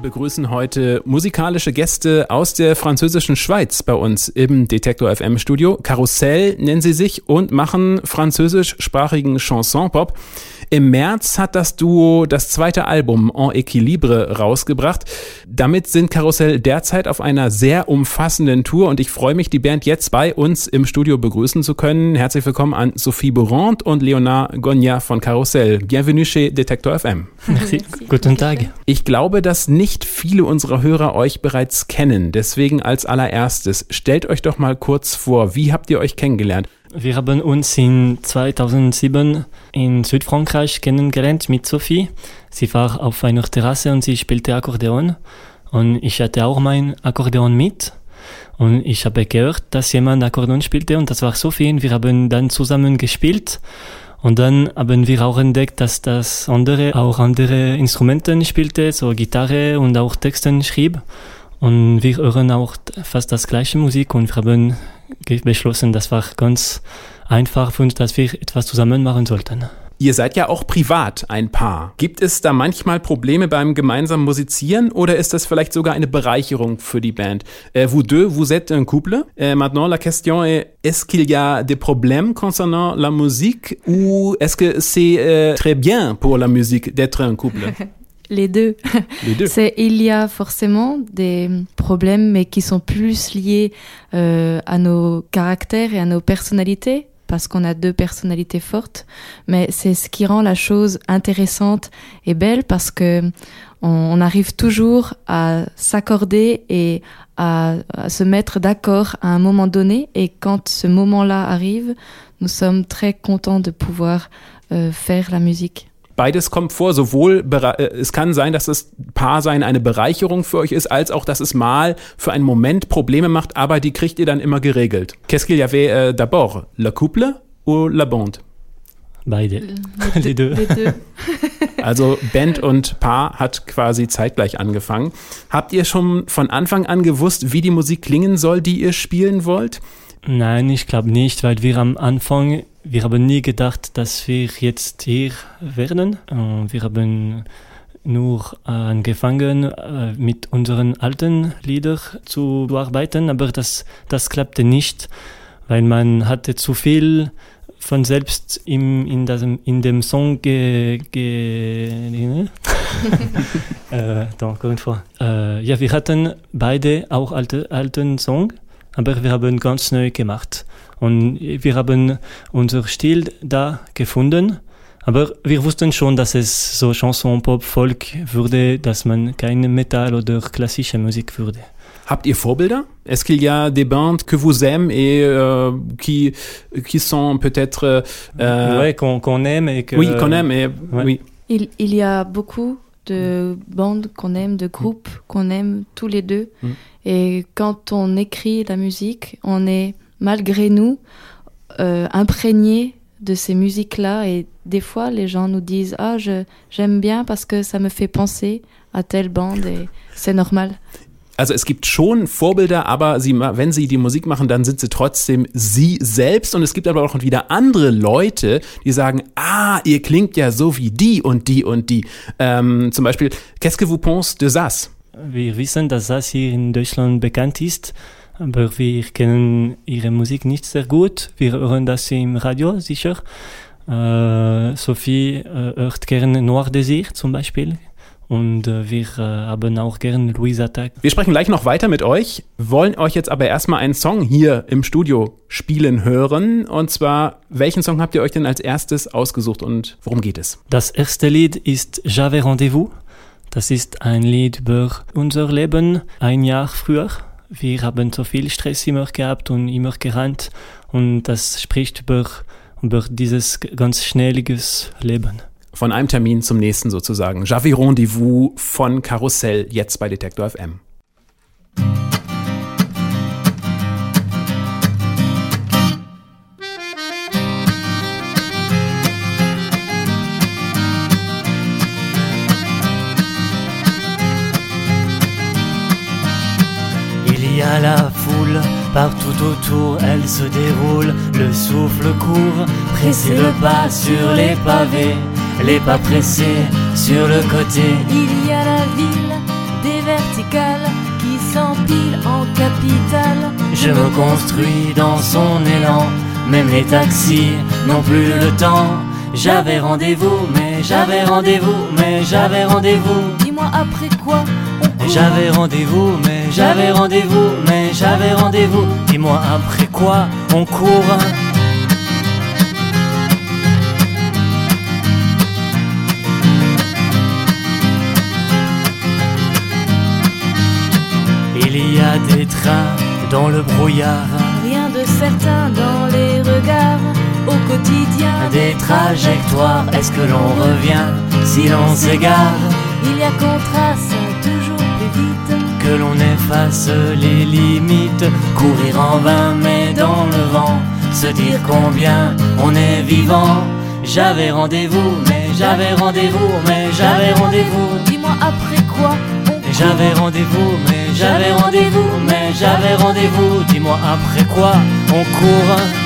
Begrüßen heute musikalische Gäste aus der französischen Schweiz bei uns im Detektor FM Studio. Karussell nennen sie sich und machen französischsprachigen Chanson-Pop. Im März hat das Duo das zweite Album En Equilibre rausgebracht. Damit sind Karussell derzeit auf einer sehr umfassenden Tour und ich freue mich, die Band jetzt bei uns im Studio begrüßen zu können. Herzlich willkommen an Sophie Bourand und Leonard Gognat von Karussell. Bienvenue chez Detektor FM. Merci. Guten Tag. Ich glaube, dass nicht viele unserer Hörer euch bereits kennen. Deswegen als allererstes, stellt euch doch mal kurz vor, wie habt ihr euch kennengelernt? Wir haben uns in 2007 in Südfrankreich kennengelernt mit Sophie. Sie war auf einer Terrasse und sie spielte Akkordeon. Und ich hatte auch mein Akkordeon mit. Und ich habe gehört, dass jemand Akkordeon spielte und das war Sophie. Und wir haben dann zusammen gespielt. Und dann haben wir auch entdeckt, dass das andere auch andere Instrumente spielte, so Gitarre und auch Texten schrieb. Und wir hören auch fast das gleiche Musik und wir haben beschlossen, das war ganz einfach für uns, dass wir etwas zusammen machen sollten. Ihr seid ja auch privat ein Paar. Gibt es da manchmal Probleme beim gemeinsamen Musizieren oder ist das vielleicht sogar eine Bereicherung für die Band? Euh, vous deux, vous êtes un couple. Euh, maintenant, la question est, est-ce qu'il y a des problèmes concernant la musique ou est-ce que c'est euh, très bien pour la musique d'être un couple? Les deux. Les deux. C'est, il y a forcément des problèmes, mais qui sont plus liés euh, à nos caractères et à nos personnalités, parce qu'on a deux personnalités fortes. Mais c'est ce qui rend la chose intéressante et belle, parce que on, arrive toujours à s'accorder et à, à se mettre d'accord à un moment donné. Et quand ce moment-là arrive, nous sommes très contents de pouvoir euh, faire la musique. Beides kommt vor, sowohl äh, es kann sein, dass das Paarsein eine Bereicherung für euch ist, als auch, dass es mal für einen Moment Probleme macht, aber die kriegt ihr dann immer geregelt. Qu'est-ce qu'il y avait euh, d'abord, le couple ou la bande? Beide. Les deux. Also Band und Paar hat quasi zeitgleich angefangen. Habt ihr schon von Anfang an gewusst, wie die Musik klingen soll, die ihr spielen wollt? Nein, ich glaube nicht, weil wir am Anfang, wir haben nie gedacht, dass wir jetzt hier werden. Äh, Wir haben nur äh, angefangen, äh, mit unseren alten Liedern zu arbeiten, aber das, das klappte nicht, weil man hatte zu viel von selbst im, in, das, in dem Song ge, ge, äh, donc, encore une fois. Äh, ja, wir hatten beide auch alte, alten Song, aber wir haben ganz neu gemacht. Und wir haben unser Stil da gefunden. Aber wir wussten schon, dass es so Chanson, Pop, Folk würde, dass man keine Metal oder klassische Musik würde. Habt ihr Vorbilder? Est-ce qu'il y a des bandes que vous aimez et euh, qui, qui sont peut-être... euh, ouais, qu'on aime et que... Oui, qu'on aime, et, ouais. oui. Il, il y a beaucoup de bandes qu'on aime, de groupes qu'on aime tous les deux. Mm. Et quand on écrit la musique, on est malgré nous euh, imprégné de ces musiques-là. Et des fois, les gens nous disent Ah, je, j'aime bien parce que ça me fait penser à telle bande et c'est normal. Also es gibt schon Vorbilder, aber sie, wenn sie die Musik machen, dann sind sie trotzdem sie selbst. Und es gibt aber auch wieder andere Leute, die sagen, ah, ihr klingt ja so wie die und die und die. Ähm, zum Beispiel, qu'est-ce que vous pensez de ça? Wir wissen, dass das hier in Deutschland bekannt ist, aber wir kennen ihre Musik nicht sehr gut. Wir hören das im Radio sicher. Äh, Sophie äh, hört gerne Noir Désir zum Beispiel. Und äh, wir äh, haben auch gerne Louise Attack. Wir sprechen gleich noch weiter mit euch, wollen euch jetzt aber erstmal einen Song hier im Studio spielen hören. Und zwar, welchen Song habt ihr euch denn als erstes ausgesucht und worum geht es? Das erste Lied ist J'avais Rendezvous. Das ist ein Lied über unser Leben ein Jahr früher. Wir haben so viel Stress immer gehabt und immer gerannt und das spricht über, über dieses ganz schnelliges Leben. Von einem Termin zum nächsten sozusagen. Javi Rendezvous von Karussell, jetzt bei Detektor FM. Il y a la foule partout tout autour, elle se déroule, le souffle court, pressez le pas sur les pavés, les pas pressés sur le côté. Il y a la ville des verticales qui s'empilent en capitale. Je me construis dans son élan, même les taxis n'ont plus le temps. J'avais rendez-vous, mais j'avais rendez-vous, mais j'avais rendez-vous. Dis-moi après quoi J'avais rendez-vous, mais j'avais rendez-vous, mais j'avais rendez-vous. Dis-moi après quoi on court. Trains dans le brouillard. Rien de certain dans les regards au quotidien. Des trajectoires, est-ce que l'on revient si l'on s'égare? Il y a contraste toujours plus vite. Que l'on efface les limites, courir en vain mais dans le vent, se dire combien on est vivant. J'avais rendez-vous, mais j'avais rendez-vous, mais j'avais rendez-vous. Dis-moi après quoi J'avais rendez-vous, mais j'avais rendez-vous, mais j'avais rendez-vous. Dis-moi après quoi on court.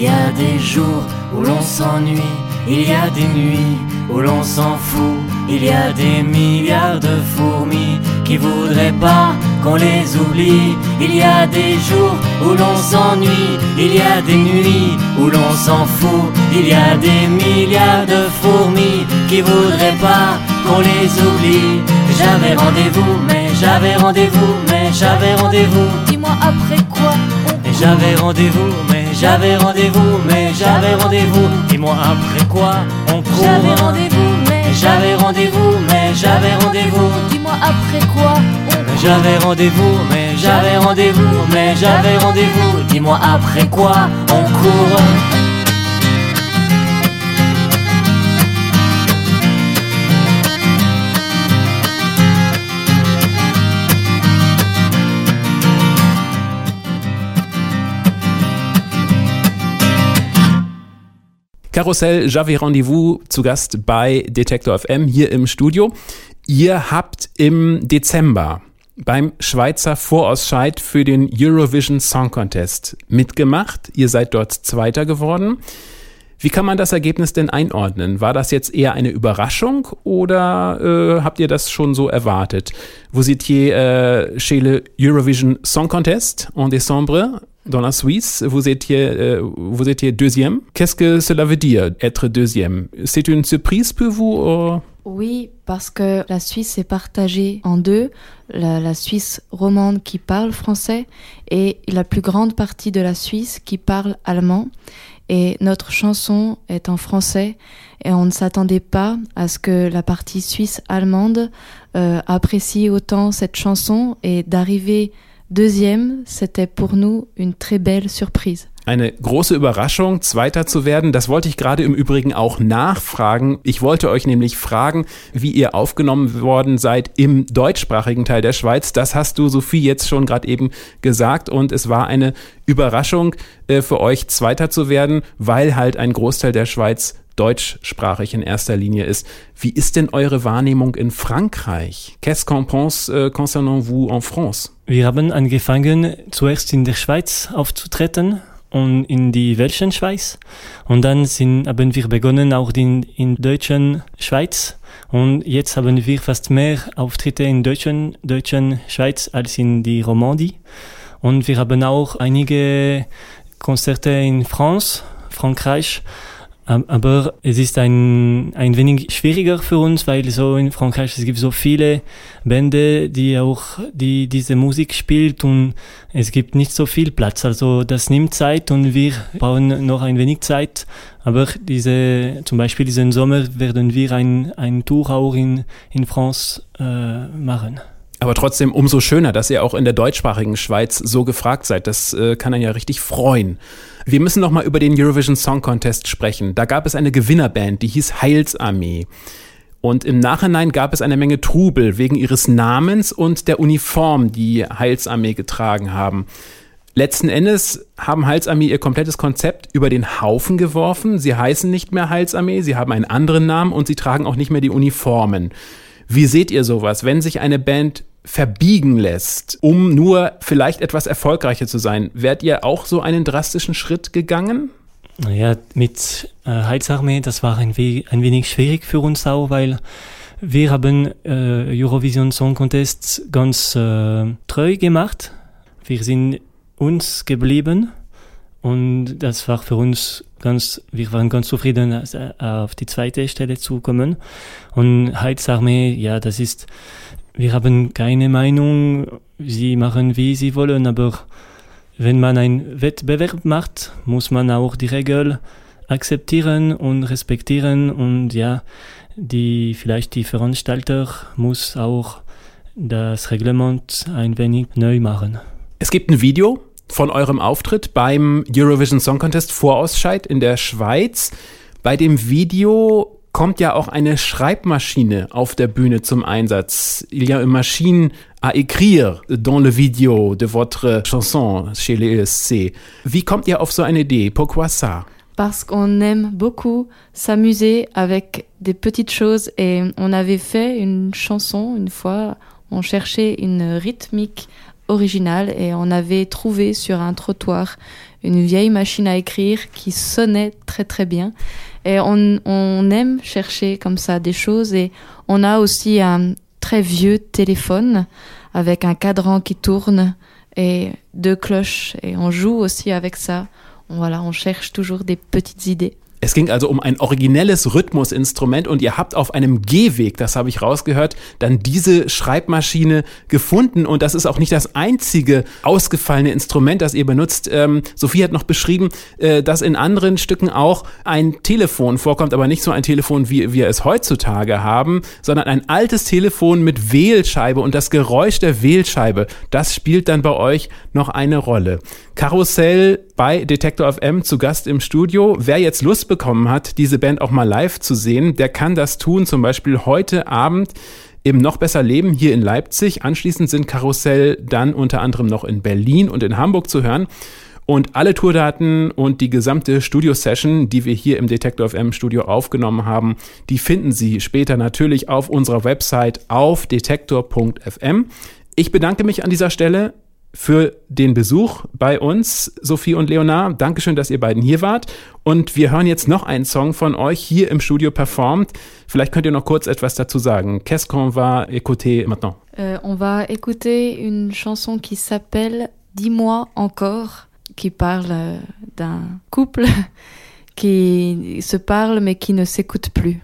Il y a des jours où l'on s'ennuie, il y a des nuits où l'on s'en fout, il y a des milliards de fourmis qui voudraient pas qu'on les oublie. Il y a des jours où l'on s'ennuie, il y a des nuits où l'on s'en fout, il y a des milliards de fourmis qui voudraient pas qu'on les oublie. J'avais rendez-vous, mais j'avais rendez-vous, mais j'avais rendez-vous. Dis-moi après quoi j'avais rendez-vous, mais j'avais rendez-vous, mais j'avais rendez-vous. Dis-moi après quoi on court. J'avais rendez-vous, mais J'avais rendez-vous, mais j'avais rendez-vous. Dis-moi après quoi J'avais rendez-vous, mais j'avais rendez-vous, mais j'avais rendez-vous. Dis-moi après quoi on court. Karussell J'avais Rendezvous zu Gast bei Detektor FM hier im Studio. Ihr habt im Dezember beim Schweizer Vorausscheid für den Eurovision Song Contest mitgemacht. Ihr seid dort Zweiter geworden. Wie kann man das Ergebnis denn einordnen? War das jetzt eher eine Überraschung oder äh, habt ihr das schon so erwartet? Vous étiez euh, chez le Eurovision Song Contest en décembre dans la Suisse. Vous étiez, euh, vous étiez deuxième. Qu'est-ce que cela veut dire, être deuxième? C'est une surprise pour vous ou- Oui, parce que la Suisse est partagée en deux. La, Suisse romande qui parle français et la plus grande partie de la Suisse qui parle allemand. Et notre chanson est en français et on ne s'attendait pas à ce que la partie suisse allemande euh, apprécie autant cette chanson et d'arriver deuxième, c'était pour nous une très belle surprise. Eine große Überraschung, Zweiter zu werden. Das wollte ich gerade im Übrigen auch nachfragen. Ich wollte euch nämlich fragen, wie ihr aufgenommen worden seid im deutschsprachigen Teil der Schweiz. Das hast du, Sophie, jetzt schon gerade eben gesagt. Und es war eine Überraschung äh, für euch, Zweiter zu werden, weil halt ein Großteil der Schweiz deutschsprachig in erster Linie ist. Wie ist denn eure Wahrnehmung in Frankreich? Qu'est-ce qu'on pense euh, concernant vous en France? Wir haben angefangen, zuerst in der Schweiz aufzutreten und in die welschen Schweiz. Und dann sind, haben wir begonnen auch in, in deutschen Schweiz. Und jetzt haben wir fast mehr Auftritte in deutschen, deutschen Schweiz als in die Romandie. Und wir haben auch einige Konzerte in France, Frankreich. Aber es ist ein, ein wenig schwieriger für uns, weil so in Frankreich es gibt so viele Bände, die auch die diese Musik spielt und es gibt nicht so viel Platz. Also das nimmt Zeit und wir brauchen noch ein wenig Zeit. Aber diese zum Beispiel diesen Sommer werden wir ein ein Tour auch in in France äh, machen. Aber trotzdem umso schöner, dass ihr auch in der deutschsprachigen Schweiz so gefragt seid. Das äh, kann einen ja richtig freuen. Wir müssen noch mal über den Eurovision Song Contest sprechen. Da gab es eine Gewinnerband, die hieß Heilsarmee. Und im Nachhinein gab es eine Menge Trubel wegen ihres Namens und der Uniform, die Heilsarmee getragen haben. Letzten Endes haben Heilsarmee ihr komplettes Konzept über den Haufen geworfen. Sie heißen nicht mehr Heilsarmee, sie haben einen anderen Namen und sie tragen auch nicht mehr die Uniformen. Wie seht ihr sowas, wenn sich eine Band verbiegen lässt, um nur vielleicht etwas erfolgreicher zu sein? Wärt ihr auch so einen drastischen Schritt gegangen? Ja, mit äh, Heilsarmee, das war ein, we ein wenig schwierig für uns auch, weil wir haben äh, Eurovision Song Contest ganz äh, treu gemacht. Wir sind uns geblieben und das war für uns ganz, wir waren ganz zufrieden, äh, auf die zweite Stelle zu kommen. Und Heilsarmee, ja, das ist, wir haben keine Meinung, sie machen wie sie wollen, aber wenn man einen Wettbewerb macht, muss man auch die Regel akzeptieren und respektieren und ja, die, vielleicht die Veranstalter muss auch das Reglement ein wenig neu machen. Es gibt ein Video von eurem Auftritt beim Eurovision Song Contest Vorausscheid in der Schweiz. Bei dem Video kommt ja auch eine Schreibmaschine auf der Bühne zum Einsatz. Il y a une machine à écrire dans le vidéo de votre chanson chez les ESC. Wie kommt ihr auf so eine Idee? Pourquoi ça? Parce qu'on aime beaucoup s'amuser avec des petites choses et on avait fait une chanson une fois, on cherchait une rythmique originale et on avait trouvé sur un trottoir une vieille machine à écrire qui sonnait très très bien. Et on, on aime chercher comme ça des choses et on a aussi un très vieux téléphone avec un cadran qui tourne et deux cloches et on joue aussi avec ça. Voilà, on cherche toujours des petites idées. Es ging also um ein originelles Rhythmusinstrument und ihr habt auf einem Gehweg, das habe ich rausgehört, dann diese Schreibmaschine gefunden und das ist auch nicht das einzige ausgefallene Instrument, das ihr benutzt. Ähm, Sophie hat noch beschrieben, äh, dass in anderen Stücken auch ein Telefon vorkommt, aber nicht so ein Telefon, wie wir es heutzutage haben, sondern ein altes Telefon mit Wählscheibe und das Geräusch der Wählscheibe, das spielt dann bei euch noch eine Rolle. Karussell bei Detektor FM zu Gast im Studio. Wer jetzt Lust bekommen hat, diese Band auch mal live zu sehen, der kann das tun, zum Beispiel heute Abend im Noch besser Leben hier in Leipzig. Anschließend sind Karussell dann unter anderem noch in Berlin und in Hamburg zu hören. Und alle Tourdaten und die gesamte Studio-Session, die wir hier im Detektor FM Studio aufgenommen haben, die finden Sie später natürlich auf unserer Website auf detektor.fm. Ich bedanke mich an dieser Stelle für den Besuch bei uns, Sophie und Leonard. Dankeschön, dass ihr beiden hier wart. Und wir hören jetzt noch einen Song von euch hier im Studio performt. Vielleicht könnt ihr noch kurz etwas dazu sagen. Qu'est-ce qu'on va écouter maintenant? Euh, on va écouter une chanson qui s'appelle Dis-moi encore, qui parle euh, d'un couple qui se parle mais qui ne s'écoute plus.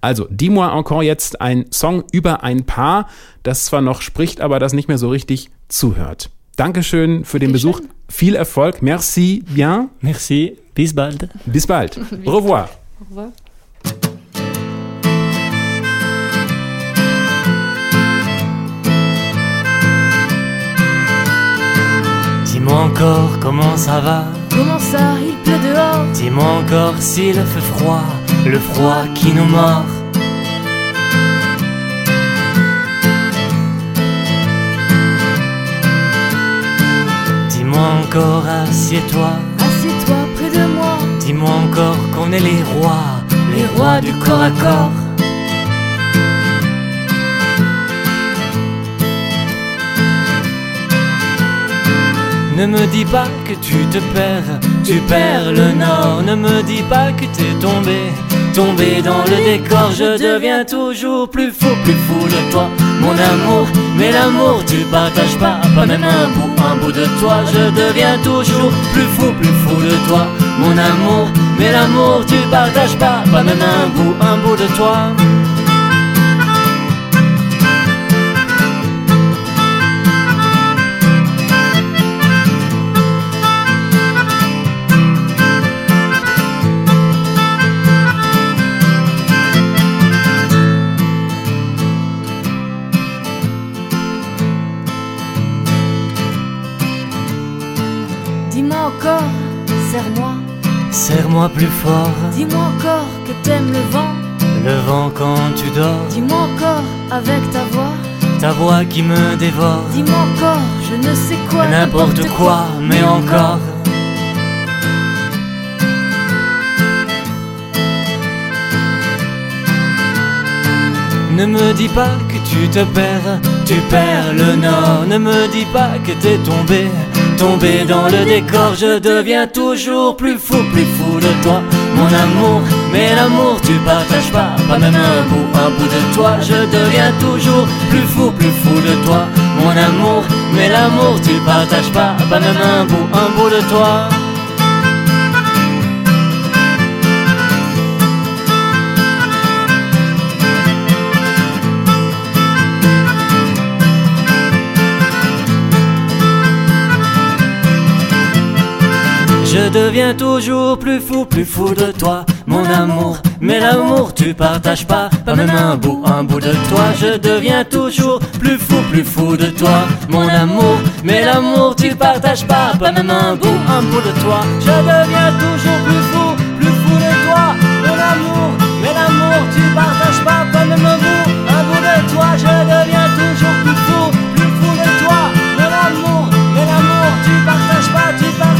Also, Dis-moi encore jetzt ein Song über ein Paar, das zwar noch spricht, aber das nicht mehr so richtig zuhört. Dankeschön für den Besuch. Viel Erfolg. Merci bien. Merci, bis bald. Bis bald. Au revoir. Au revoir. Dis-moi encore comment ça va. Comment ça, il pleut dehors Dis-moi encore s'il fait froid, le froid qui nous mord. Dis-moi encore, assieds-toi. Assieds-toi près de moi. Dis-moi encore qu'on est les rois, les rois du corps à corps. Ne me dis pas que tu te perds, tu perds le nord. Ne me dis pas que t'es tombé, tombé dans le décor. Je deviens toujours plus fou, plus fou de toi, mon amour. Mais l'amour tu partages pas, pas même un bout, un bout de toi. Je deviens toujours plus fou, plus fou de toi, mon amour. Mais l'amour tu partages pas, pas même un bout, un bout de toi. Serre-moi plus fort, Dis-moi encore que t'aimes le vent. le vent quand tu dors. Dis-moi encore avec ta voix. Ta voix qui me dévore. Dis-moi encore, je ne sais quoi. N'importe quoi, mais encore. Ne me dis pas que tu te perds, tu perds le nord. Ne me dis pas que t'es tombé, tombé dans le décor. Je deviens toujours plus fou, plus fou de toi, mon amour. Mais l'amour, tu partages pas, pas même un bout, un bout de toi. Je deviens toujours plus fou, plus fou de toi, mon amour. Mais l'amour, tu partages pas, pas même un bout, un bout de toi. Je deviens toujours plus fou, plus fou de toi, mon amour. Mais l'amour, tu partages pas, pas même un bout, un bout de toi. Je deviens toujours plus fou, plus fou de toi, mon amour. Mais l'amour, tu partages pas, pas même un bout, un bout de toi. Je deviens toujours plus fou, plus fou de toi, mon amour. Mais l'amour, tu partages pas, pas même un bout, un bout de toi. Je deviens toujours plus fou, plus fou de toi, mon amour. Mais l'amour, tu partages pas, tu partages